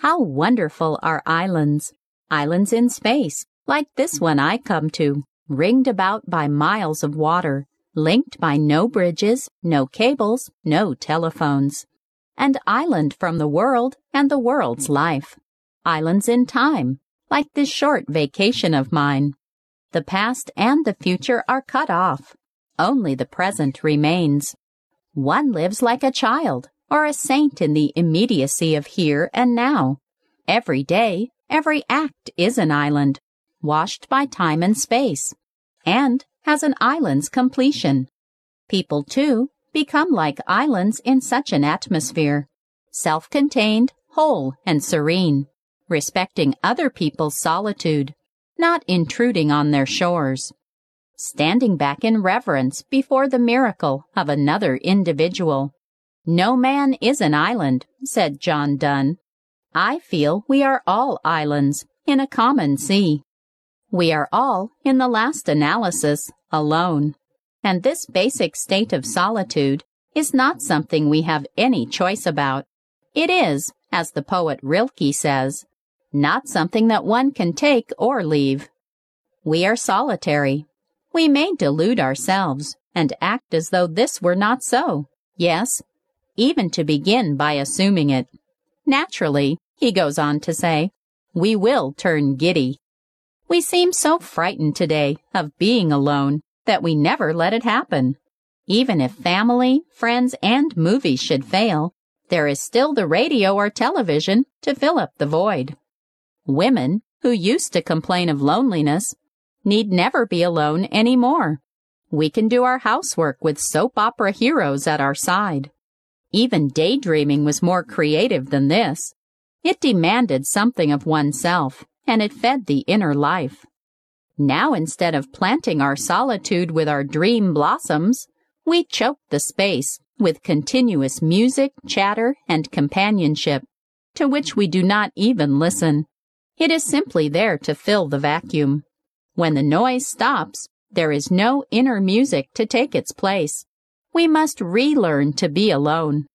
How wonderful are islands! Islands in space, like this one I come to, ringed about by miles of water, linked by no bridges, no cables, no telephones. An island from the world and the world's life. Islands in time, like this short vacation of mine. The past and the future are cut off. Only the present remains. One lives like a child or a saint in the immediacy of here and now. Every day, every act is an island, washed by time and space, and has an island's completion. People, too, become like islands in such an atmosphere, self-contained, whole, and serene, respecting other people's solitude, not intruding on their shores, standing back in reverence before the miracle of another individual. No man is an island, said John Donne. I feel we are all islands in a common sea. We are all, in the last analysis, alone. And this basic state of solitude is not something we have any choice about. It is, as the poet Rilke says, not something that one can take or leave. We are solitary. We may delude ourselves and act as though this were not so. Yes, even to begin by assuming it. Naturally, he goes on to say, we will turn giddy. We seem so frightened today of being alone that we never let it happen. Even if family, friends, and movies should fail, there is still the radio or television to fill up the void. Women, who used to complain of loneliness, need never be alone anymore. We can do our housework with soap opera heroes at our side. Even daydreaming was more creative than this. It demanded something of oneself, and it fed the inner life. Now instead of planting our solitude with our dream blossoms, we choke the space with continuous music, chatter, and companionship, to which we do not even listen. It is simply there to fill the vacuum. When the noise stops, there is no inner music to take its place. We must relearn to be alone.